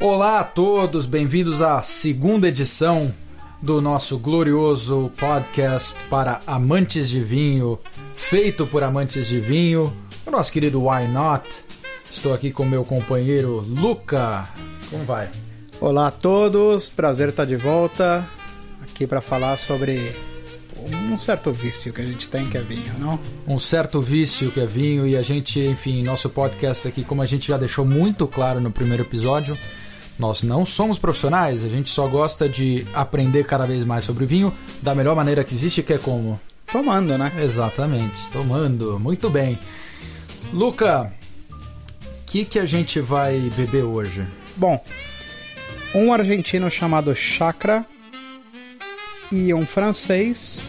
Olá a todos, bem-vindos à segunda edição do nosso glorioso podcast para amantes de vinho, feito por amantes de vinho, o nosso querido Why Not. Estou aqui com meu companheiro Luca. Como vai? Olá a todos, prazer estar de volta aqui para falar sobre um certo vício que a gente tem que é vinho, não? Um certo vício que é vinho e a gente, enfim, nosso podcast aqui, como a gente já deixou muito claro no primeiro episódio, nós não somos profissionais, a gente só gosta de aprender cada vez mais sobre vinho da melhor maneira que existe, que é como? Tomando, né? Exatamente, tomando. Muito bem. Luca, o que, que a gente vai beber hoje? Bom, um argentino chamado Chakra e um francês,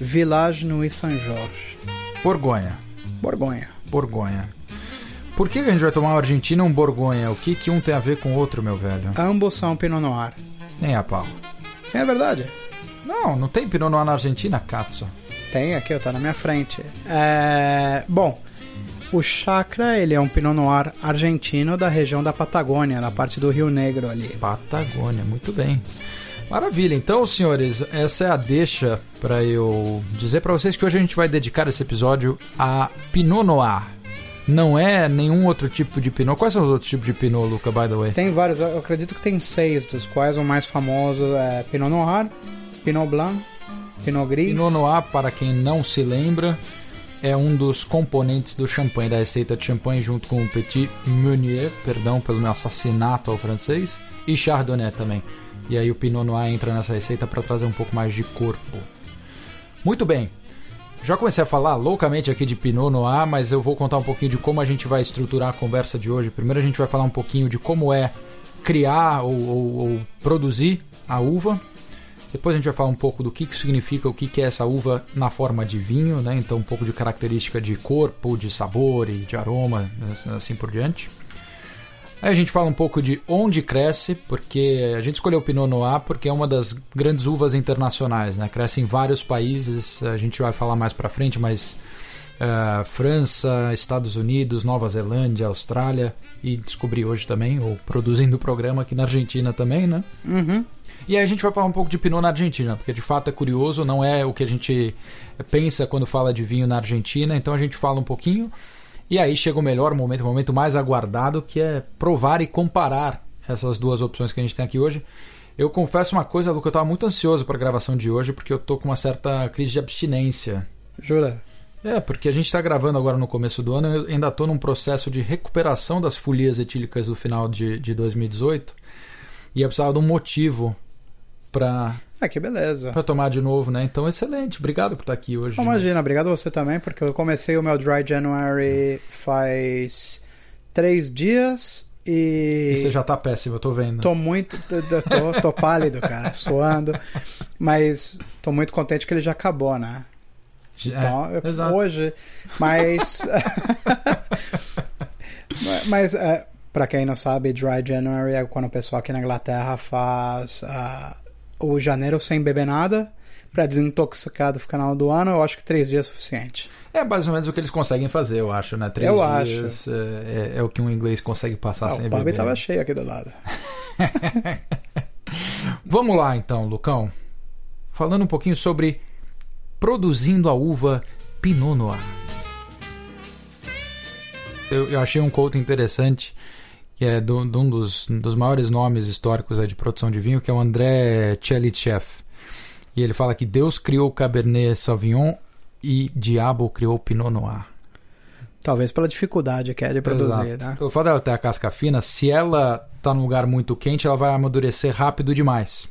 Village Nuit Saint-Georges. Borgonha. Borgonha. Borgonha. Por que a gente vai tomar um Argentina e um Borgonha? O que, que um tem a ver com o outro, meu velho? Ambos são Pinot Noir. Nem a pau. Sim, é verdade. Não, não tem Pinot Noir na Argentina, Katsu. Tem aqui, tá na minha frente. É... Bom, o Chakra, ele é um Pinot Noir argentino da região da Patagônia, na parte do Rio Negro ali. Patagônia, muito bem. Maravilha, então, senhores, essa é a deixa para eu dizer para vocês que hoje a gente vai dedicar esse episódio a Pinot Noir não é nenhum outro tipo de Pinot. Quais são os outros tipos de Pinot, Luca, by the way? Tem vários, eu acredito que tem seis, dos quais o mais famoso é Pinot Noir, Pinot Blanc, Pinot Gris. Pinot Noir, para quem não se lembra, é um dos componentes do champanhe, da receita de champanhe, junto com o Petit Meunier, perdão pelo meu assassinato ao francês, e Chardonnay também. E aí o Pinot Noir entra nessa receita para trazer um pouco mais de corpo. Muito bem, já comecei a falar loucamente aqui de Pinot Noir, mas eu vou contar um pouquinho de como a gente vai estruturar a conversa de hoje. Primeiro a gente vai falar um pouquinho de como é criar ou, ou, ou produzir a uva. Depois a gente vai falar um pouco do que, que significa, o que, que é essa uva na forma de vinho, né? Então um pouco de característica de corpo, de sabor e de aroma, assim por diante. Aí a gente fala um pouco de onde cresce, porque a gente escolheu o Pinot Noir porque é uma das grandes uvas internacionais, né? Cresce em vários países, a gente vai falar mais para frente, mas uh, França, Estados Unidos, Nova Zelândia, Austrália e descobri hoje também, ou produzindo o programa aqui na Argentina também, né? Uhum. E aí a gente vai falar um pouco de Pinot na Argentina, porque de fato é curioso, não é o que a gente pensa quando fala de vinho na Argentina, então a gente fala um pouquinho. E aí chega o melhor momento, o momento mais aguardado, que é provar e comparar essas duas opções que a gente tem aqui hoje. Eu confesso uma coisa, Luca, eu estava muito ansioso para a gravação de hoje, porque eu tô com uma certa crise de abstinência. Jura? É, porque a gente está gravando agora no começo do ano, eu ainda estou num processo de recuperação das folias etílicas do final de, de 2018, e eu precisava de um motivo para ah, que beleza. Para tomar de novo, né? Então, excelente. Obrigado por estar aqui hoje. imagina, obrigado você também, porque eu comecei o meu Dry January faz três dias e. E você já tá péssimo, eu tô vendo. Tô muito. Tô, tô pálido, cara, suando. Mas tô muito contente que ele já acabou, né? Então, é, eu, hoje. Mas. mas, é, para quem não sabe, Dry January é quando o pessoal aqui na Inglaterra faz. Uh, o janeiro sem beber nada para desintoxicar do final do ano, eu acho que três dias é suficiente. É mais ou menos o que eles conseguem fazer, eu acho, né? Três eu dias acho. É, é, é, o que um inglês consegue passar ah, sem o beber. O pub tava cheio aqui do lado. Vamos lá então, Lucão. Falando um pouquinho sobre produzindo a uva Pinot Noir. Eu, eu achei um quote interessante que é de um dos, dos maiores nomes históricos de produção de vinho, que é o André Tchelitchev. E ele fala que Deus criou o Cabernet Sauvignon e diabo criou o Pinot Noir. Talvez pela dificuldade que é de produzir, Exato. né? Pelo fato dela ter a casca fina, se ela está num lugar muito quente, ela vai amadurecer rápido demais.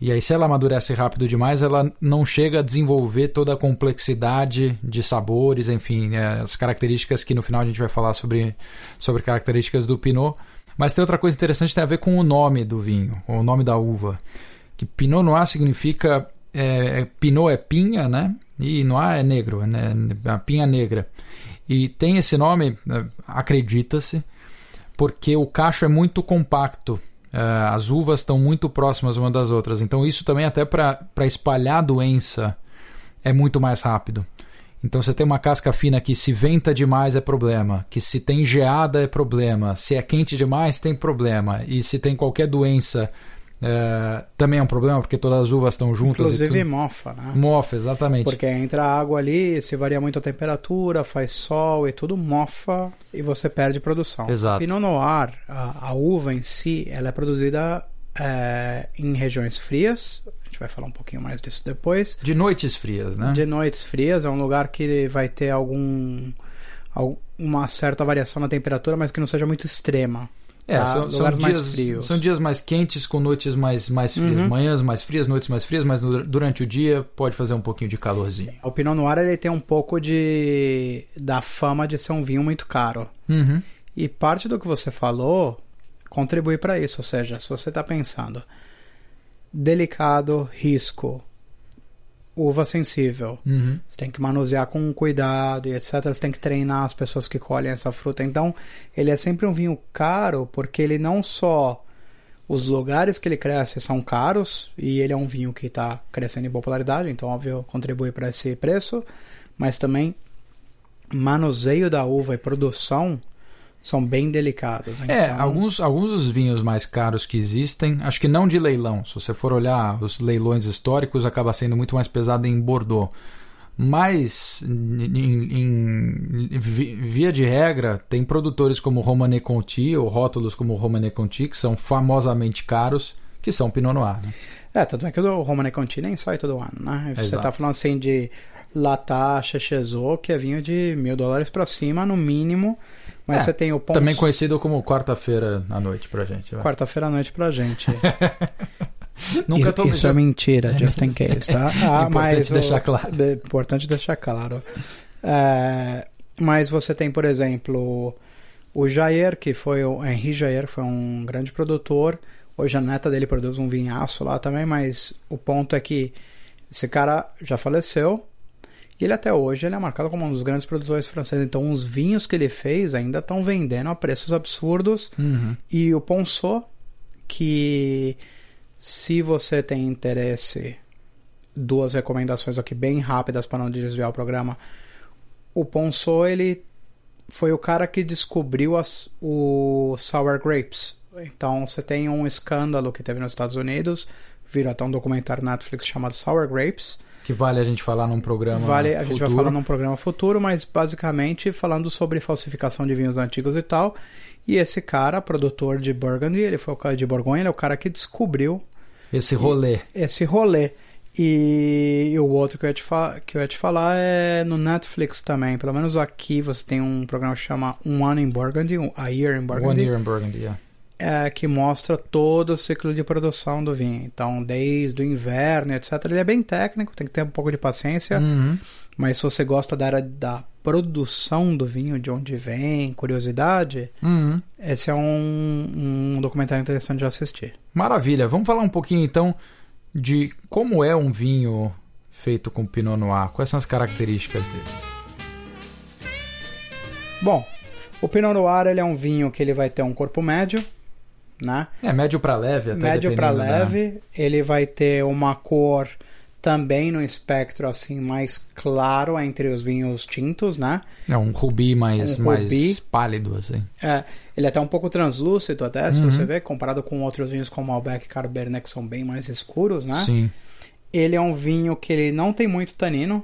E aí, se ela amadurece rápido demais, ela não chega a desenvolver toda a complexidade de sabores, enfim, é, as características que no final a gente vai falar sobre, sobre características do Pinot. Mas tem outra coisa interessante que tem a ver com o nome do vinho, o nome da uva. Que Pinot Noir significa. É, Pinot é pinha, né? E Noir é negro, né? A pinha negra. E tem esse nome, é, acredita-se, porque o cacho é muito compacto Uh, as uvas estão muito próximas uma das outras. Então, isso também, até para espalhar a doença, é muito mais rápido. Então você tem uma casca fina que se venta demais é problema, que se tem geada é problema, se é quente demais tem problema, e se tem qualquer doença é, também é um problema, porque todas as uvas estão juntas. Inclusive e mofa, né? Mofa, exatamente. Porque entra água ali, se varia muito a temperatura, faz sol e tudo, mofa e você perde produção. Exato. Pinot Noir, a, a uva em si, ela é produzida é, em regiões frias. A gente vai falar um pouquinho mais disso depois. De noites frias, né? De noites frias, é um lugar que vai ter algum uma certa variação na temperatura, mas que não seja muito extrema. É, tá? são, são dias, são dias mais quentes com noites mais, mais frias. Uhum. Manhãs mais frias, noites mais frias, mas no, durante o dia pode fazer um pouquinho de calorzinho. O Pinot Noir ele tem um pouco de da fama de ser um vinho muito caro. Uhum. E parte do que você falou contribui para isso. Ou seja, se você está pensando delicado, risco, uva sensível. Uhum. Você tem que manusear com cuidado e etc. Você tem que treinar as pessoas que colhem essa fruta. Então, ele é sempre um vinho caro porque ele não só os lugares que ele cresce são caros e ele é um vinho que está crescendo em popularidade, então óbvio contribui para esse preço, mas também manuseio da uva e produção são bem delicados. É, então... alguns, alguns dos vinhos mais caros que existem, acho que não de leilão. Se você for olhar os leilões históricos, acaba sendo muito mais pesado em Bordeaux. Mas, em, em, via de regra, tem produtores como Romanée Conti, ou rótulos como Romanée Conti, que são famosamente caros, que são Pinot Noir. Né? É, tanto é que o Romanée Conti nem sai todo ano, né? Você está falando assim de Latacha, Chezot, que é vinho de mil dólares para cima, no mínimo. Mas é, você tem o Pons... Também conhecido como quarta-feira à noite pra gente. Quarta-feira à noite pra gente. Nunca tô Isso é mentira, just in case, tá? Ah, importante deixar o... claro. É importante deixar claro. É... Mas você tem, por exemplo, o Jair, que foi o Henri Jair, foi um grande produtor. Hoje a neta dele produz um vinhaço lá também, mas o ponto é que esse cara já faleceu, e ele até hoje ele é marcado como um dos grandes produtores franceses. Então os vinhos que ele fez ainda estão vendendo a preços absurdos. Uhum. E o Ponceau, que se você tem interesse, duas recomendações aqui bem rápidas para não desviar o programa. O Ponceau, ele foi o cara que descobriu as, o Sour Grapes. Então você tem um escândalo que teve nos Estados Unidos, virou até um documentário Netflix chamado Sour Grapes que vale a gente falar num programa Vale, a futuro. gente vai falar num programa futuro, mas basicamente falando sobre falsificação de vinhos antigos e tal. E esse cara, produtor de Burgundy, ele foi o cara de Borgonha, ele é o cara que descobriu esse rolê. Esse rolê. E, e, o outro que eu, ia te que eu ia te falar é no Netflix também. Pelo menos aqui você tem um programa que chama Um Ano em Burgundy, um, A Year in Burgundy. One Year in Burgundy, yeah é, que mostra todo o ciclo de produção do vinho. Então, desde o inverno, etc. Ele é bem técnico, tem que ter um pouco de paciência. Uhum. Mas se você gosta da área da produção do vinho, de onde vem, curiosidade, uhum. esse é um, um documentário interessante de assistir. Maravilha. Vamos falar um pouquinho então de como é um vinho feito com Pinot Noir. Quais são as características dele? Bom, o Pinot Noir ele é um vinho que ele vai ter um corpo médio, né? É, médio para leve até Médio para leve, da... ele vai ter uma cor também no espectro assim mais claro entre os vinhos tintos, né? É um rubi mais um mais rubi. pálido assim. É, ele é até um pouco translúcido até, se uhum. você ver, comparado com outros vinhos como Malbec e Cabernet que são bem mais escuros, né? Sim. Ele é um vinho que ele não tem muito tanino.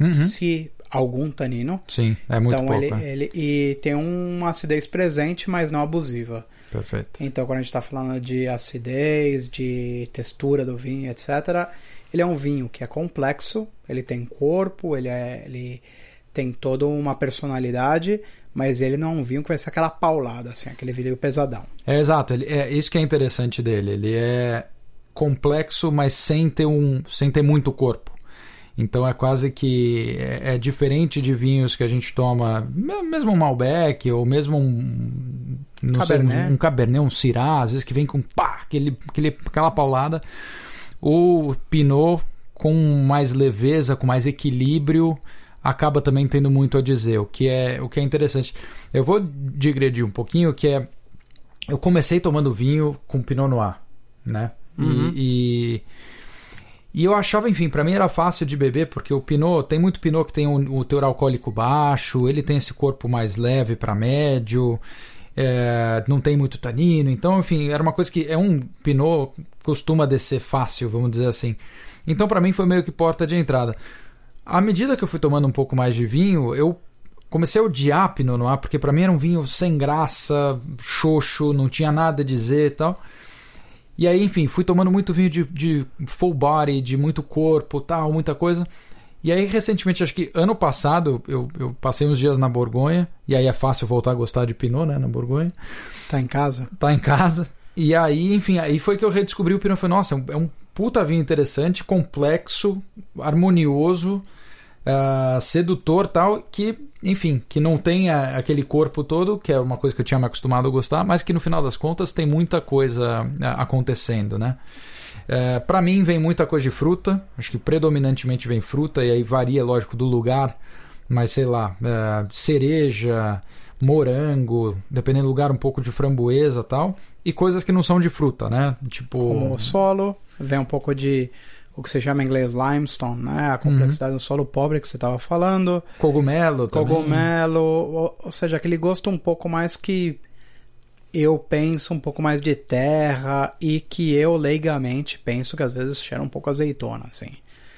Uhum. Se algum tanino. Sim, é muito então, pouco. Ele, é. ele, e tem uma acidez presente, mas não abusiva. Perfeito. Então, quando a gente está falando de acidez, de textura do vinho, etc., ele é um vinho que é complexo, ele tem corpo, ele, é, ele tem toda uma personalidade, mas ele não é um vinho que vai ser aquela paulada, assim, aquele vinho pesadão. É exato, ele, é isso que é interessante dele. Ele é complexo, mas sem ter, um, sem ter muito corpo. Então é quase que é, é, diferente de vinhos que a gente toma, mesmo um Malbec ou mesmo um cabernet. Sei, um, um Cabernet, um Syrah, às vezes que vem com pá, aquele, aquele, aquela paulada. O Pinot com mais leveza, com mais equilíbrio, acaba também tendo muito a dizer, o que é, o que é interessante. Eu vou digredir um pouquinho, que é eu comecei tomando vinho com Pinot Noir, né? Uhum. E, e E eu achava, enfim, para mim era fácil de beber, porque o Pinot, tem muito Pinot que tem o, o teor alcoólico baixo, ele tem esse corpo mais leve para médio, é, não tem muito tanino, então, enfim, era uma coisa que é um Pinot costuma descer fácil, vamos dizer assim. Então, para mim foi meio que porta de entrada. À medida que eu fui tomando um pouco mais de vinho, eu comecei a odiar Pinot Noir, porque para mim era um vinho sem graça, xoxo, não tinha nada a dizer e tal. E aí, enfim, fui tomando muito vinho de, de full body, de muito corpo, tal, muita coisa. E aí, recentemente, acho que ano passado, eu, eu passei uns dias na Borgonha, e aí é fácil voltar a gostar de Pinot, né, na Borgonha. Tá em casa? Tá em casa. E aí, enfim, aí foi que eu redescobri o Pinot. Falei, nossa, é um puta vinho interessante, complexo, harmonioso, uh, sedutor tal, que, enfim, que não tem a, aquele corpo todo, que é uma coisa que eu tinha me acostumado a gostar, mas que no final das contas tem muita coisa uh, acontecendo, né? É, para mim vem muita coisa de fruta, acho que predominantemente vem fruta, e aí varia, lógico, do lugar, mas sei lá, é, cereja, morango, dependendo do lugar, um pouco de framboesa tal, e coisas que não são de fruta, né? Tipo. Como o solo, vem um pouco de o que se chama em inglês limestone, né? A complexidade uhum. do solo pobre que você estava falando. Cogumelo também. Cogumelo, ou, ou, seja, aquele gosto um pouco mais que eu penso um pouco mais de terra e que eu leigamente penso que às vezes cheira um pouco azeitona, assim.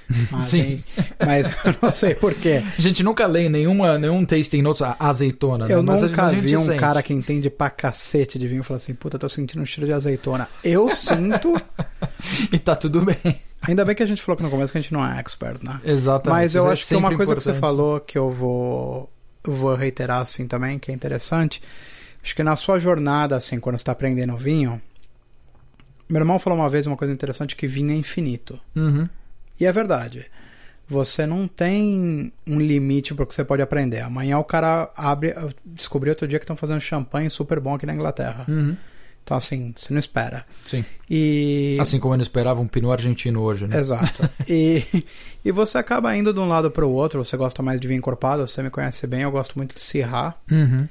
Mas, Sim. mas eu não sei porquê. A gente nunca lê nenhuma, nenhum tasting notes azeitona, né? Eu mas nunca a, vi um sente. cara que entende pra cacete de vinho e fala assim, puta, tô sentindo um cheiro de azeitona. Eu sinto. e tá tudo bem. Ainda bem que a gente falou que no começo que a gente não é expert, né? Exatamente. Mas eu é acho que uma coisa importante. que você falou que eu vou, vou reiterar assim também, que é interessante. Acho que na sua jornada, assim, quando você está aprendendo vinho, meu irmão falou uma vez uma coisa interessante que vinho é infinito. Uhum. E é verdade. Você não tem um limite para o que você pode aprender. Amanhã o cara abre. Eu descobri outro dia que estão fazendo champanhe super bom aqui na Inglaterra. Uhum. Então, assim, você não espera. Sim. E... Assim como eu não esperava um pinot argentino hoje, né? Exato. e, e você acaba indo de um lado para o outro. Você gosta mais de vinho encorpado, você me conhece bem. Eu gosto muito de Syrah. Uhum.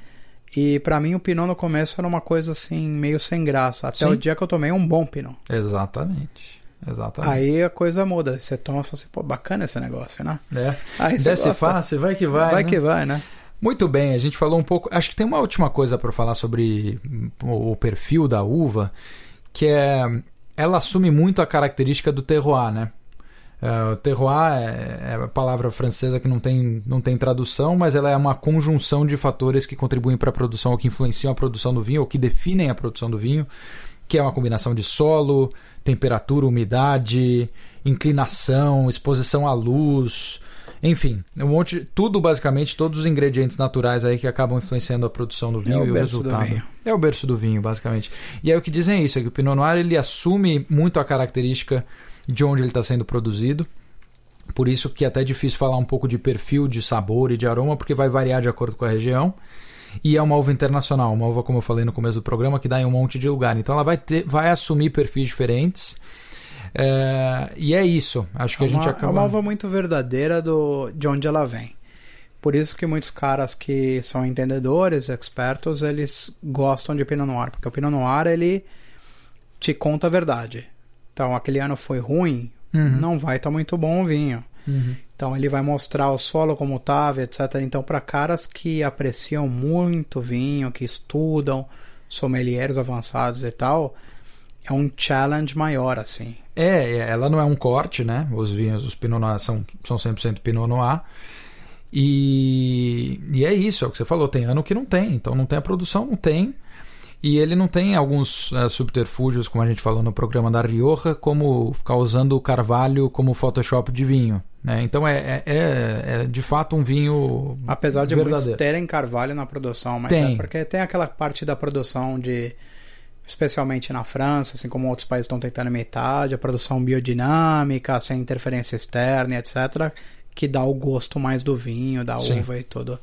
E para mim o pinot no começo era uma coisa assim, meio sem graça. Até Sim. o dia que eu tomei um bom pinot. Exatamente. Exatamente. Aí a coisa muda. Você toma e fala assim, pô, bacana esse negócio, né? É. Aí Desce fácil, vai que vai. Vai né? que vai, né? Muito bem, a gente falou um pouco. Acho que tem uma última coisa para falar sobre o perfil da uva, que é ela assume muito a característica do terroir, né? Uh, o terroir é, é a palavra francesa que não tem, não tem tradução, mas ela é uma conjunção de fatores que contribuem para a produção ou que influenciam a produção do vinho ou que definem a produção do vinho, que é uma combinação de solo, temperatura, umidade, inclinação, exposição à luz, enfim, um monte, tudo basicamente, todos os ingredientes naturais aí que acabam influenciando a produção do vinho é e o resultado. É o berço do vinho, basicamente. E aí o que dizem é isso, é que o Pinot Noir ele assume muito a característica de onde ele está sendo produzido. Por isso que é até difícil falar um pouco de perfil, de sabor e de aroma, porque vai variar de acordo com a região. E é uma uva internacional, uma uva, como eu falei no começo do programa, que dá em um monte de lugar. Então ela vai, ter, vai assumir perfis diferentes é, e é isso. Acho que é a gente acaba. É uma uva muito verdadeira do, de onde ela vem. Por isso que muitos caras que são entendedores, expertos, eles gostam de Pinot Noir, porque o Pinot Noir ele te conta a verdade. Então, aquele ano foi ruim, uhum. não vai estar tá muito bom o vinho. Uhum. Então, ele vai mostrar o solo como estava, etc. Então, para caras que apreciam muito vinho, que estudam, sommeliers avançados e tal, é um challenge maior, assim. É, é, ela não é um corte, né? Os vinhos, os Pinot Noir são, são 100% Pinot Noir. E, e é isso, é o que você falou. Tem ano que não tem, então não tem a produção, não tem. E ele não tem alguns uh, subterfúgios, como a gente falou no programa da Rioja, como ficar usando o carvalho como Photoshop de vinho. Né? Então é, é, é, é de fato um vinho. Apesar de verdadeiro. muitos terem carvalho na produção, mas tem. é porque tem aquela parte da produção de especialmente na França, assim como outros países estão tentando imitar, de a produção biodinâmica, sem interferência externa, etc., que dá o gosto mais do vinho, da Sim. uva e tudo.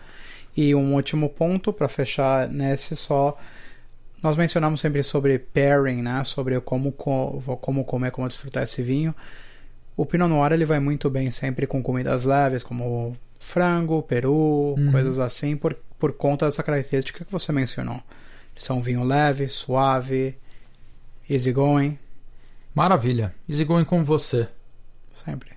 E um último ponto para fechar nesse só, nós mencionamos sempre sobre pairing, né, sobre como como comer, como desfrutar esse vinho. O Pinot Noir ele vai muito bem sempre com comidas leves, como frango, peru, uhum. coisas assim, por, por conta dessa característica que você mencionou. São vinho leve, suave, easygoing. Maravilha. Easygoing com você. sempre.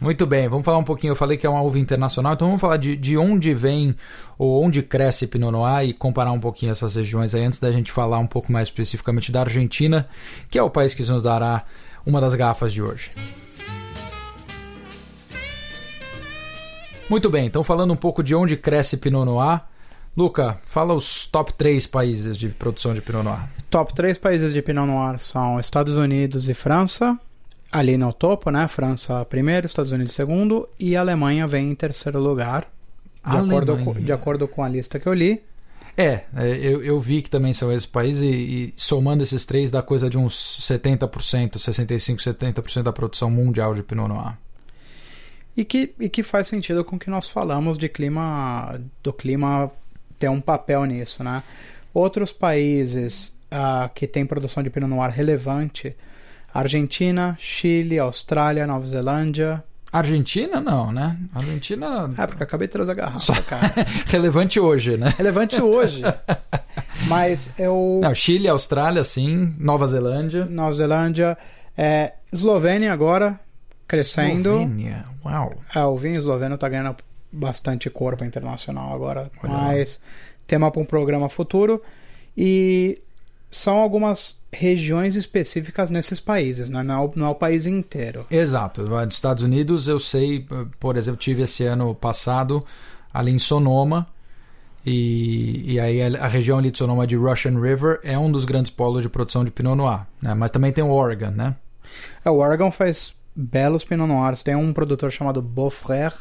Muito bem, vamos falar um pouquinho. Eu falei que é uma uva internacional, então vamos falar de, de onde vem ou onde cresce Pinot Noir e comparar um pouquinho essas regiões aí antes da gente falar um pouco mais especificamente da Argentina, que é o país que nos dará uma das garrafas de hoje. Muito bem, então falando um pouco de onde cresce Pinot Noir. Luca, fala os top 3 países de produção de Pinot Noir. Top 3 países de Pinot Noir são Estados Unidos e França. Ali no topo, né? França primeiro, Estados Unidos segundo e a Alemanha vem em terceiro lugar. De acordo, com, de acordo com a lista que eu li. É, é, eu, eu vi que também são esses países e, e somando esses três dá coisa de uns 70%, 65%, 70% da produção mundial de Pinot Noir. E que, e que faz sentido com que nós falamos de clima, do clima ter um papel nisso, né? Outros países uh, que têm produção de Pinot Noir relevante, Argentina, Chile, Austrália, Nova Zelândia, Argentina não, né? Argentina. É, porque acabei de trazer a garrafa, Só... cara. Relevante hoje, né? Relevante hoje. Mas eu. Não, Chile, Austrália, sim. Nova Zelândia. Nova Zelândia. É, Eslovênia agora, crescendo. Eslovênia, uau. É, o vinho esloveno está ganhando bastante corpo internacional agora, Olha mas lá. tema para um programa futuro. E são algumas regiões específicas nesses países, né? não, é o, não é o país inteiro. Exato. Dos Estados Unidos, eu sei, por exemplo, tive esse ano passado ali em Sonoma. E, e aí a, a região ali de Sonoma de Russian River é um dos grandes polos de produção de Pinot Noir. Né? Mas também tem o Oregon, né? É, o Oregon faz belos Pinot Noirs. Tem um produtor chamado Beaufrère,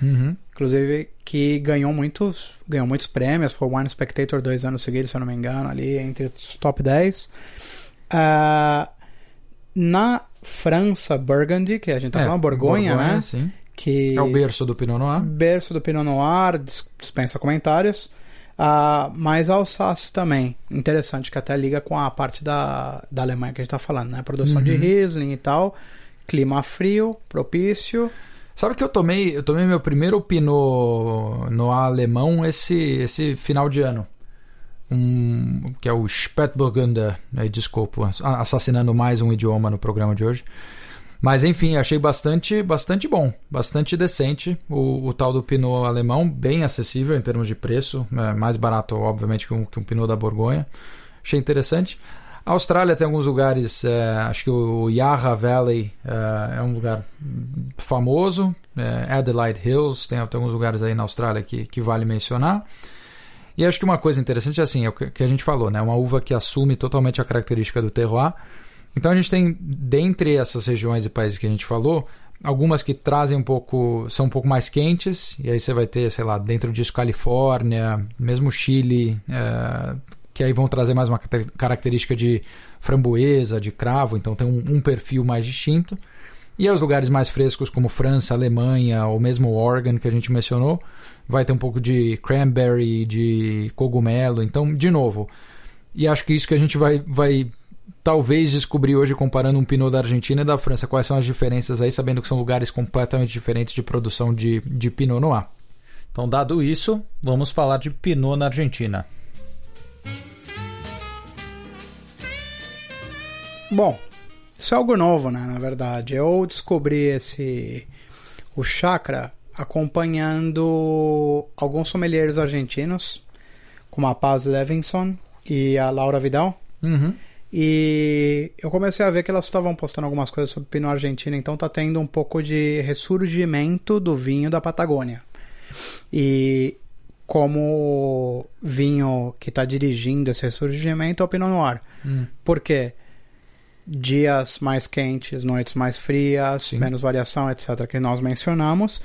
uhum. Inclusive, que ganhou muitos, ganhou muitos prêmios. Foi Wine Spectator dois anos seguidos, se eu não me engano, ali entre os top 10. Uh, ah, na França, Burgundy, que a gente tá é, falando, Borgonha, Borgonha, né? Sim. Que é o berço do Pinot Noir. Berço do Pinot Noir, dispensa comentários. Uh, mas Alsace também. Interessante, que até liga com a parte da, da Alemanha que a gente está falando, né? Produção uhum. de Riesling e tal. Clima frio, propício. Sabe que eu tomei, eu tomei meu primeiro Pinot no alemão esse, esse final de ano. Um, que é o Spätburgunder, né, desculpa, assassinando mais um idioma no programa de hoje. Mas enfim, achei bastante, bastante bom, bastante decente o, o tal do Pinot alemão, bem acessível em termos de preço, é mais barato, obviamente, que um, que um Pinot da Borgonha. Achei interessante. A Austrália tem alguns lugares, é, acho que o Yarra Valley é, é um lugar famoso, é, Adelaide Hills, tem, tem, alguns lugares aí na Austrália que, que vale mencionar. E acho que uma coisa interessante é assim, é o que a gente falou, né? Uma uva que assume totalmente a característica do terroir. Então a gente tem, dentre essas regiões e países que a gente falou, algumas que trazem um pouco, são um pouco mais quentes, e aí você vai ter, sei lá, dentro disso Califórnia, mesmo Chile, é, que aí vão trazer mais uma característica de framboesa, de cravo, então tem um, um perfil mais distinto. E os lugares mais frescos, como França, Alemanha ou mesmo Oregon, que a gente mencionou, vai ter um pouco de cranberry, de cogumelo. Então, de novo, e acho que isso que a gente vai, vai talvez descobrir hoje comparando um Pinot da Argentina e da França. Quais são as diferenças aí, sabendo que são lugares completamente diferentes de produção de, de Pinot Noir. Então, dado isso, vamos falar de Pinot na Argentina. Bom, isso é algo novo, né? Na verdade, eu descobri esse o chakra acompanhando alguns sommeliers argentinos, como a Paz Levinson e a Laura Vidal. Uhum. E eu comecei a ver que elas estavam postando algumas coisas sobre Pinot Argentino, então tá tendo um pouco de ressurgimento do vinho da Patagônia. E como vinho que está dirigindo esse ressurgimento é o Pinot Noir. Hum. Por quê? Dias mais quentes, noites mais frias, Sim. menos variação, etc., que nós mencionamos,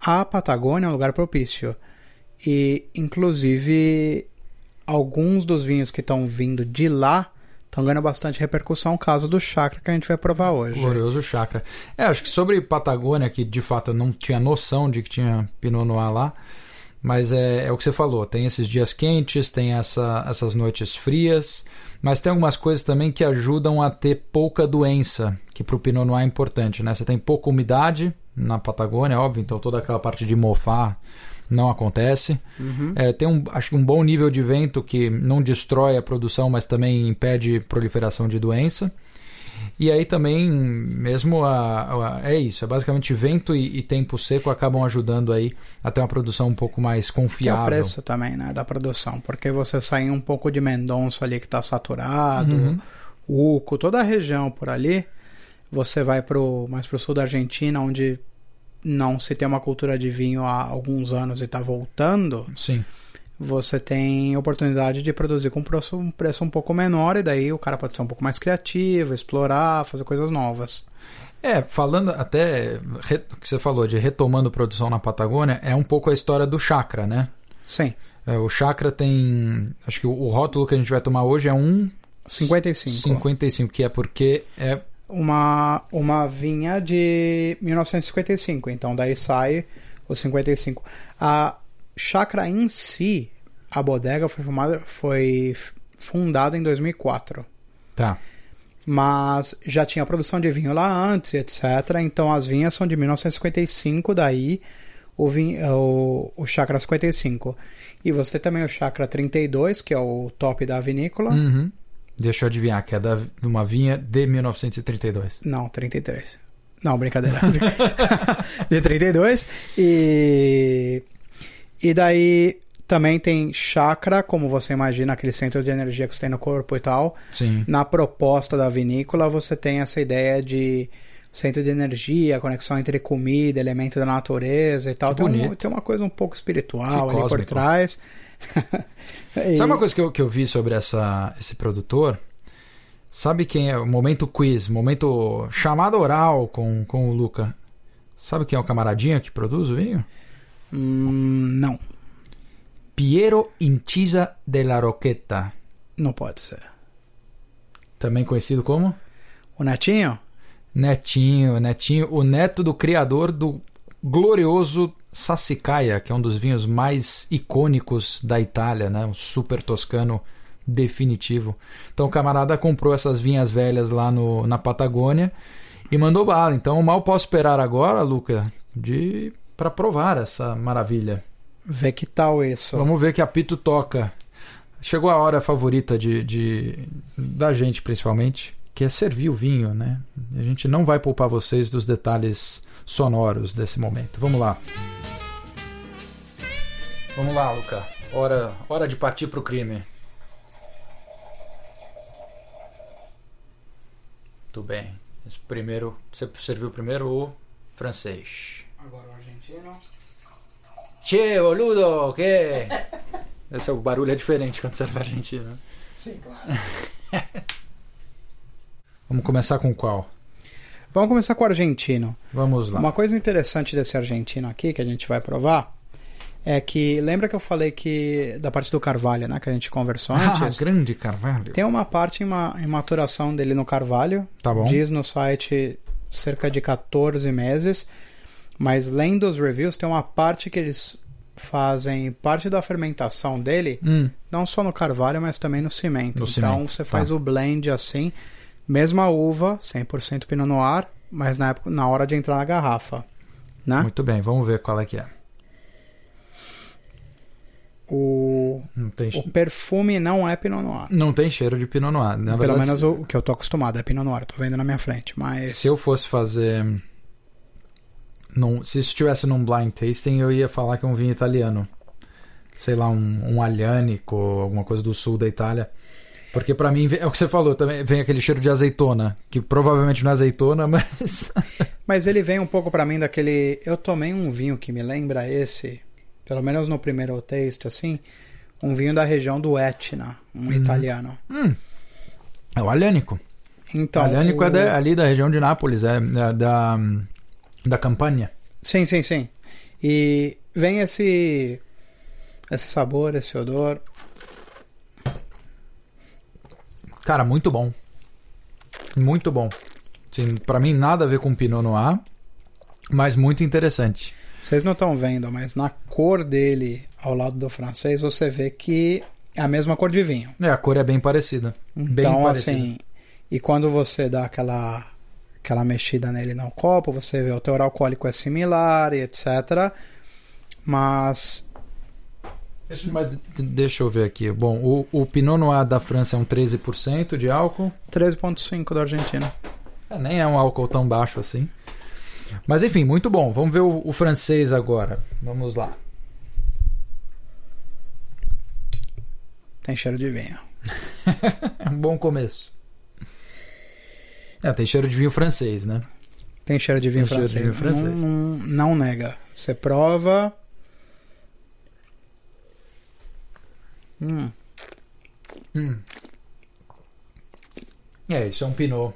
a Patagônia é um lugar propício. E, inclusive, alguns dos vinhos que estão vindo de lá estão ganhando bastante repercussão, caso do chakra que a gente vai provar hoje. Glorioso chakra. É, acho que sobre Patagônia, que de fato eu não tinha noção de que tinha Pinot Noir lá, mas é, é o que você falou, tem esses dias quentes, tem essa, essas noites frias, mas tem algumas coisas também que ajudam a ter pouca doença, que para o Pinot Noir é importante, né? Você tem pouca umidade na Patagônia, óbvio, então toda aquela parte de mofar não acontece. Uhum. É, tem um, acho que um bom nível de vento que não destrói a produção, mas também impede proliferação de doença. E aí também, mesmo a, a- é isso, é basicamente vento e, e tempo seco acabam ajudando aí a ter uma produção um pouco mais é o confiável. preço também, né, da produção, porque você sai um pouco de Mendonça ali que tá saturado, Uhum. Uco, toda a região por ali, você vai pro, mais pro sul da Argentina, onde não se tem uma cultura de vinho há alguns anos e tá voltando, Sim. Você tem oportunidade de produzir com preço, um preço um pouco menor e daí o cara pode ser um pouco mais criativo, explorar, fazer coisas novas. É, falando até o que você falou de retomando produção na Patagônia, é um pouco a história do chakra, né? Sim, É, o chakra tem. Acho que o, rótulo que a gente vai tomar hoje é 55. 1,55, que é porque é. uma, uma vinha de 1955, então daí sai o 55. A chácara em si, a bodega foi formada, foi fundada em 2004, Tá. mas já tinha produção de vinho lá antes, etc. Então as vinhas são de 1955, daí o, vinho, o, o chácara 55. E você tem também o chácara 32, que é o top da vinícola. Uhum. Deixa eu adivinhar, que é da, de uma vinha de 1932. Não, 33. Não, brincadeira. de 32. E. E daí também tem chakra, como você imagina, aquele centro de energia que você tem no corpo e tal. Sim. Na proposta da vinícola, você tem essa ideia de centro de energia, conexão entre comida, elemento da natureza e tal. Tem, um- tem uma coisa um pouco espiritual Que ali por cósmico. trás. E- Sabe uma coisa que eu, que eu vi sobre essa, esse produtor? Sabe quem é? O momento quiz, momento chamada oral com, com o Luca. Sabe quem é o camaradinha que produz o vinho? Hum, não, Piero Incisa della Roqueta. não pode ser. Também conhecido como O Netinho? Netinho. Netinho, o neto do criador do glorioso Sassicaia, que é um dos vinhos mais icônicos da Itália, né? Um super toscano definitivo. Então o camarada comprou essas vinhas velhas lá no, na Patagônia e mandou bala. Então mal posso esperar agora, Luca, de para provar essa maravilha. Vê que tal isso. Vamos ver que apito toca. Chegou a hora favorita de, de da gente, principalmente, que é servir o vinho, né? A gente não vai poupar vocês dos detalhes sonoros desse momento. Vamos lá. Vamos lá, Luca. Hora, hora de partir pro crime. Muito bem. Esse primeiro, você serviu primeiro o francês. Agora o argentino. Che, boludo, que? Esse é o barulho é diferente quando serve Argentina. Sim, claro. Vamos começar com qual? Vamos começar com o argentino. Vamos lá. Uma coisa interessante desse argentino aqui que a gente vai provar é que lembra que eu falei que da parte do carvalho, né, que a gente conversou Ah, antes? grande Carvalho. Tem uma parte em, ma- em maturação dele no carvalho. Tá bom. Diz no site cerca de 14 meses. Mas lendo os reviews, tem uma parte que eles fazem parte da fermentação dele, Hum, não só no carvalho, mas também no cimento. No então cimento, você tá. faz o blend assim, mesma uva, 100% Pinot Noir, mas na, época, na hora de entrar na garrafa. Né? Muito bem, vamos ver qual é que é. O, tem, o perfume não é Pinot Noir. não tem cheiro de Pinot Noir. Na Pelo verdade, menos o, o que eu tô acostumado é Pinot Noir, tô vendo na minha frente. Mas se eu fosse fazer. Num, se isso estivesse num blind tasting, eu ia falar que é um vinho italiano. Sei lá, um, um Aglianico, alguma coisa do sul da Itália. Porque pra mim, é o que você falou, também vem aquele cheiro de azeitona. Que provavelmente não é azeitona, mas. Mas ele vem um pouco pra mim daquele. Eu tomei um vinho que me lembra esse, pelo menos no primeiro taste, assim. Um vinho da região do Etna, um italiano. hum, é o Aglianico. Então, Aglianico é o- da- ali da região de Nápoles, é, é da, da Campania. Sim, sim, sim. E vem esse. Esse sabor, esse odor. Cara, muito bom. Muito bom. Sim, para mim nada a ver com Pinot Noir, mas muito interessante. Vocês não estão vendo, mas na cor dele, ao lado do francês, você vê que é a mesma cor de vinho. É, a cor é bem parecida. Bem Então, parecida. assim, e quando você dá aquela aquela mexida nele no copo, você vê o teor alcoólico é similar e etc. Mas Mas deixa eu ver aqui. Bom, o, o Pinot Noir da França é um 13% de álcool. 13.5 da Argentina. É, nem é um álcool tão baixo assim. Mas enfim, muito bom. Vamos ver o, o francês agora. Vamos lá. Tem cheiro de vinho. um bom começo. É, tem cheiro de vinho francês, né? Tem cheiro de vinho Tem francês. de vinho francês. Não, não, não nega. Você prova. Hum, Hum. É, isso é um pinot.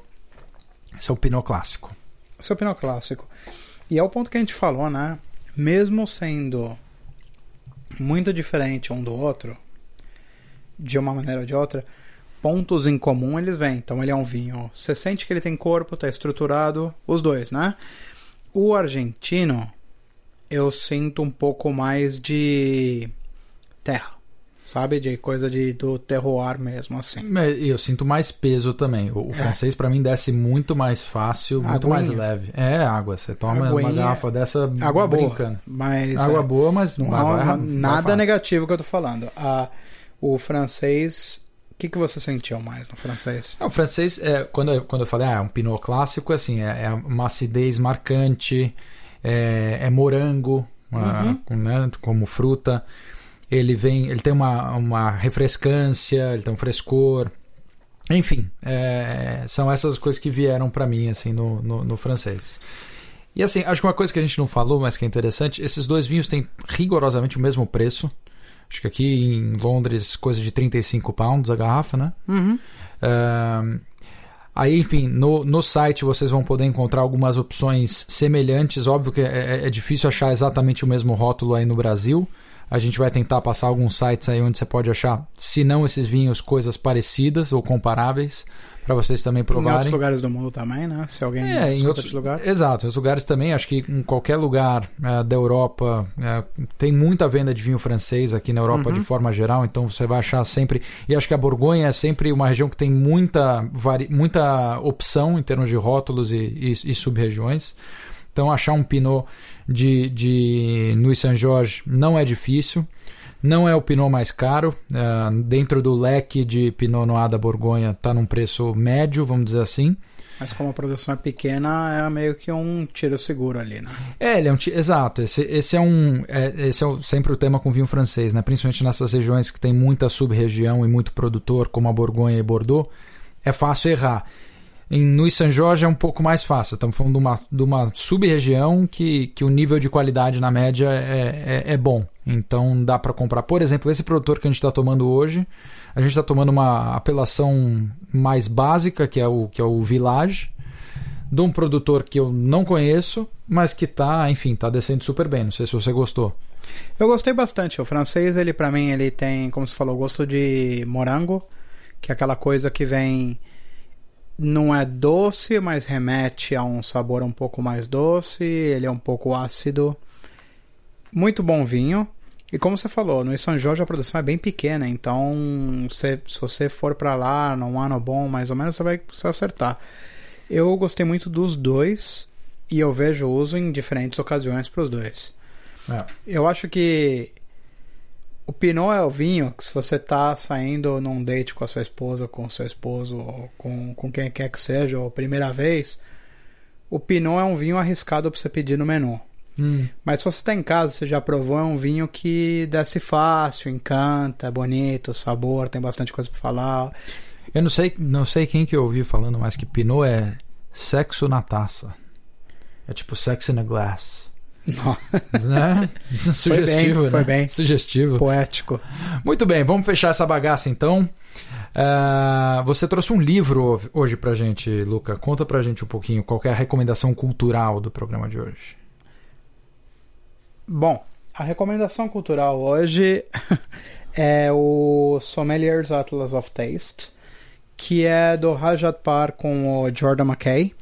Esse é um pinot clássico. esse é o Pinot Clássico. E é o ponto que a gente falou, né? Mesmo sendo muito diferente um do outro, de uma maneira ou de outra, pontos em comum eles vêm. Então ele é um vinho. Você sente que ele tem corpo, tá estruturado, os dois, né? O argentino, eu sinto um pouco mais de terra, sabe? De coisa de, do terroir mesmo, assim. Mas Eu sinto mais peso também. O, o francês, pra mim, desce muito mais fácil, muito Aguinha. mais leve. É água. Você toma uma Aguinha. garrafa dessa Água brincando. boa, mas Água é, boa, mas não vai- há vai- vai nada fácil. negativo que eu tô falando. A, o francês, que, que você sentiu mais no francês? É, o francês, é, quando, eu, quando eu falei, ah, é um pinot clássico, assim, é, é uma acidez marcante, é, é morango, ah, com- né, como fruta. Ele vem, ele tem uma, uma refrescância, ele tem um frescor. Enfim, é, são essas coisas que vieram pra mim, assim, no, no, no francês. E assim, acho que uma coisa que a gente não falou, mas que é interessante, esses dois vinhos têm rigorosamente o mesmo preço. Acho que aqui em Londres, coisa de 35 pounds a garrafa, né? Uhum. Aí, enfim, no, no site vocês vão poder encontrar algumas opções semelhantes. Óbvio que é, é difícil achar exatamente o mesmo rótulo aí no Brasil. A gente vai tentar passar alguns sites aí onde você pode achar, se não esses vinhos, coisas parecidas ou comparáveis, para vocês também Em outros provarem. lugares do mundo também, né? Se alguém É, em outros de lugar. Exato, em outros lugares também. Acho que em qualquer lugar eh, da Europa eh, tem muita venda de vinho francês aqui na Europa Uhum. de forma geral. Então você vai achar sempre. E acho que a Borgonha é sempre uma região que tem muita, vari... muita opção em termos de rótulos e, e, e sub-regiões. Então achar um Pinot de, de Nuit Saint-Georges não é difícil. Não é o Pinot mais caro. eh, dentro do leque de Pinot Noir da Borgonha está num preço médio, vamos dizer assim. Mas como a produção é pequena, é meio que um tiro seguro ali, né? É, ele é um ti- exato. Esse, esse é um, é, esse é o- sempre o tema com vinho francês, né? Principalmente nessas regiões que tem muita sub-região e muito produtor, como a Borgonha e Bordeaux, é fácil errar. Em Nuit Saint-Georges é um pouco mais fácil. Estamos falando de uma, de uma sub-região que, que o nível de qualidade na média é, é, é bom. Então dá para comprar. Por exemplo, esse produtor que a gente está tomando hoje, a gente está tomando uma apelação mais básica, que é o, que é o Village, de um produtor que eu não conheço, mas que tá, enfim, tá descendo super bem. Não sei se você gostou. Eu gostei bastante. O francês, ele para mim, ele tem, como você falou, gosto de morango, que é aquela coisa que vem não é doce, mas remete a um sabor um pouco mais doce, ele é um pouco ácido. Muito bom vinho. E como você falou, no São Jorge a produção é bem pequena, então você- se você for para lá num ano bom, mais ou menos, você vai, você vai acertar. Eu gostei muito dos dois e eu vejo uso em diferentes ocasiões para os dois. É. Eu acho que o Pinot é o vinho que se você tá saindo num date com a sua esposa, com o seu esposo, ou com, com quem quer que seja, ou primeira vez, o Pinot é um vinho arriscado para você pedir no menu. Hum, Mas se você tá em casa, você já provou, é um vinho que desce fácil, encanta, é bonito, sabor, tem bastante coisa para falar. Eu não sei, não sei quem que eu ouvi falando, mas que Pinot é sexo na taça. É tipo sex in a glass. Né? Sugestivo, bem, foi né? bem. Sugestivo. poético. Muito bem, vamos fechar essa bagaça então. Ah, você trouxe um livro ho- hoje pra gente, Luca. Conta pra gente um pouquinho qual que é a recomendação cultural do programa de hoje. Bom, a recomendação cultural hoje é o Sommelier's Atlas of Taste, que é do Rajat Par com o Jordan McKay.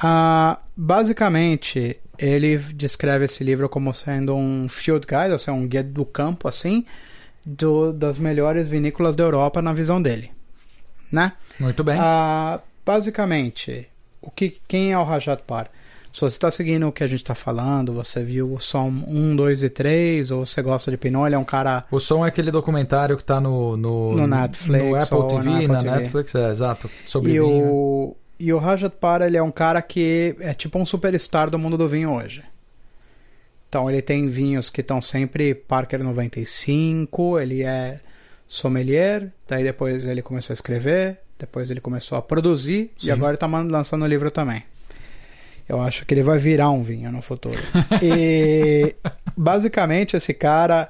Ah, basicamente, ele descreve esse livro como sendo um field guide, ou seja, um guia do campo, assim, do- das melhores vinícolas da Europa na visão dele, né? Muito bem. Ah, basicamente, o que, quem é o Rajat Par? Se você está seguindo o que a gente está falando, você viu o som 1, 2 e 3, ou você gosta de Pinot, ele é um cara. O som é aquele documentário que tá no, no, No Netflix no Apple TV, na Apple TV. Netflix, é, exato. Sobre E vinho. o, E o Rajat Para, ele é um cara que é tipo um superstar do mundo do vinho hoje. Então ele tem vinhos que estão sempre Parker 95, ele é sommelier, daí depois ele começou a escrever, depois ele começou a produzir Sim. e agora ele tá lançando o livro também. Eu acho que ele vai virar um vinho no futuro. e basicamente esse cara,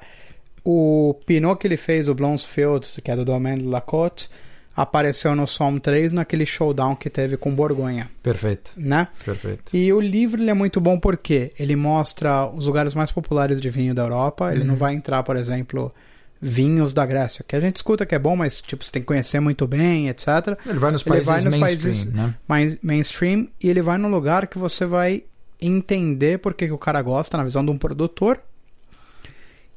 o Pinot que ele fez, o Blonsfield, que é do Domaine de Lacote, apareceu no Somme 3 naquele showdown que teve com Borgonha, Perfeito, né? perfeito. E o livro ele é muito bom porque ele mostra os lugares mais populares de vinho da Europa. Ele Uhum. não vai entrar, por exemplo, vinhos da Grécia, que a gente escuta que é bom, mas tipo, você tem que conhecer muito bem, etc. Ele vai nos Ele países vai nos mainstream, países- né? Mais mainstream e ele vai no lugar que você vai entender por que, que o cara gosta na visão de um produtor.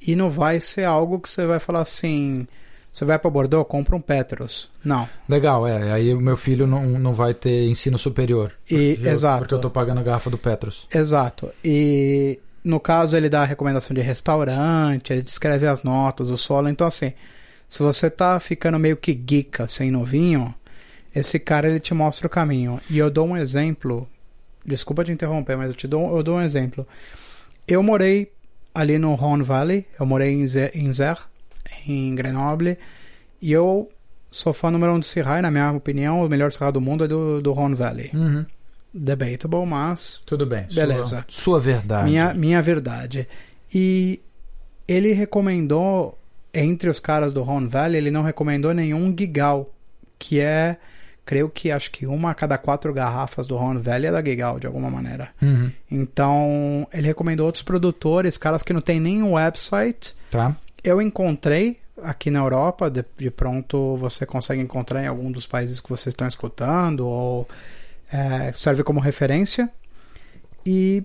E não vai ser algo que você vai falar assim, você vai para Bordeaux, compra um Petros. Não. Legal, é. Aí o meu filho não, não vai ter ensino superior. E Porque eu- exato. Porque eu tô pagando a garrafa do Petros. Exato. E no caso ele dá a recomendação de restaurante, ele descreve as notas, o solo. Então, assim, se você tá ficando meio que geeka sem novinho, esse cara ele te mostra o caminho. E eu dou um exemplo. Desculpa te interromper, mas eu te dou, eu dou um exemplo. Eu morei ali no Rhone Valley, eu morei em Zer, em, Zer, em Grenoble, e eu sou fã número um do Sirrai, na minha opinião, o melhor Sirrai do mundo é do, do Rhone Valley. Uhum. Debatable, mas Tudo bem. Beleza. Sua, sua verdade. minha, minha verdade. E ele recomendou, entre os caras do Rhone Valley, ele não recomendou nenhum Gigal, que é, creio que acho que uma a cada quatro garrafas do Rhone Valley é da Gigal, de alguma maneira. Uhum. Então, ele recomendou outros produtores, caras que não tem nenhum website. Tá. Eu encontrei aqui na Europa, de, de pronto você consegue encontrar em algum dos países que vocês estão escutando, ou é, serve como referência. E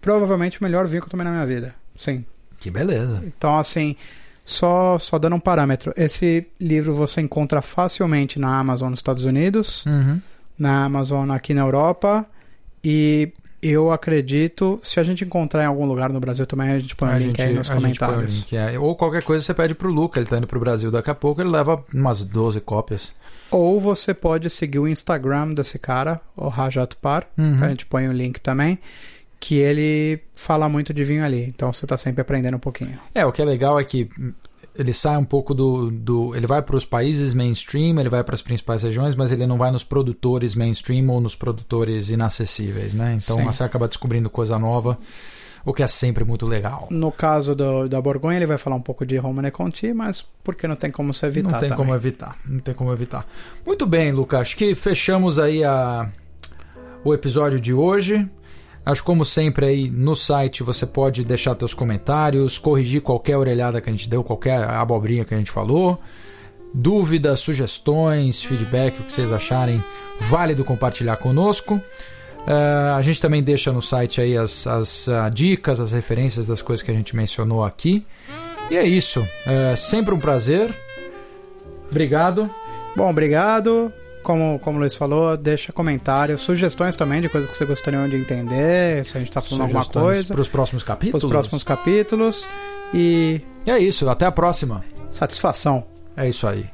provavelmente o melhor vinho que eu tomei na minha vida. Sim. Que beleza. Então, assim, só, só dando um parâmetro. Esse livro você encontra facilmente na Amazon nos Estados Unidos, Uhum. na Amazon aqui na Europa. E eu acredito, se a gente encontrar em algum lugar no Brasil também, a gente põe o link gente, aí nos comentários. link, é. Ou qualquer coisa você pede pro Luca, ele tá indo pro Brasil daqui a pouco, ele leva umas 12 cópias. Ou você pode seguir o Instagram desse cara, o Rajat Par, Uhum. a gente põe o link também, que ele fala muito de vinho ali. Então você tá sempre aprendendo um pouquinho. É, o que é legal é que ele sai um pouco do. do ele vai para os países mainstream, ele vai para as principais regiões, mas ele não vai nos produtores mainstream ou nos produtores inacessíveis, né? Então Sim. você acaba descobrindo coisa nova, o que é sempre muito legal. No caso do, da Borgonha, ele vai falar um pouco de Romane Conti, mas porque não tem como se evitar não tem também. como evitar, não tem como evitar. Muito bem, Lucas, acho que fechamos aí a, o episódio de hoje. Acho como sempre aí no site você pode deixar seus comentários, corrigir qualquer orelhada que a gente deu, qualquer abobrinha que a gente falou. Dúvidas, sugestões, feedback, o que vocês acharem, válido compartilhar conosco. Eh, a gente também deixa no site aí as, as ah, dicas, as referências das coisas que a gente mencionou aqui. E é isso. É sempre um prazer. Obrigado. Bom, obrigado. Como, como o Luiz falou, deixa comentários, sugestões também de coisas que você gostaria de entender, se a gente tá falando alguma coisa, para os próximos para capítulos. os próximos capítulos. E E é isso. Até a próxima. satisfação. É isso aí.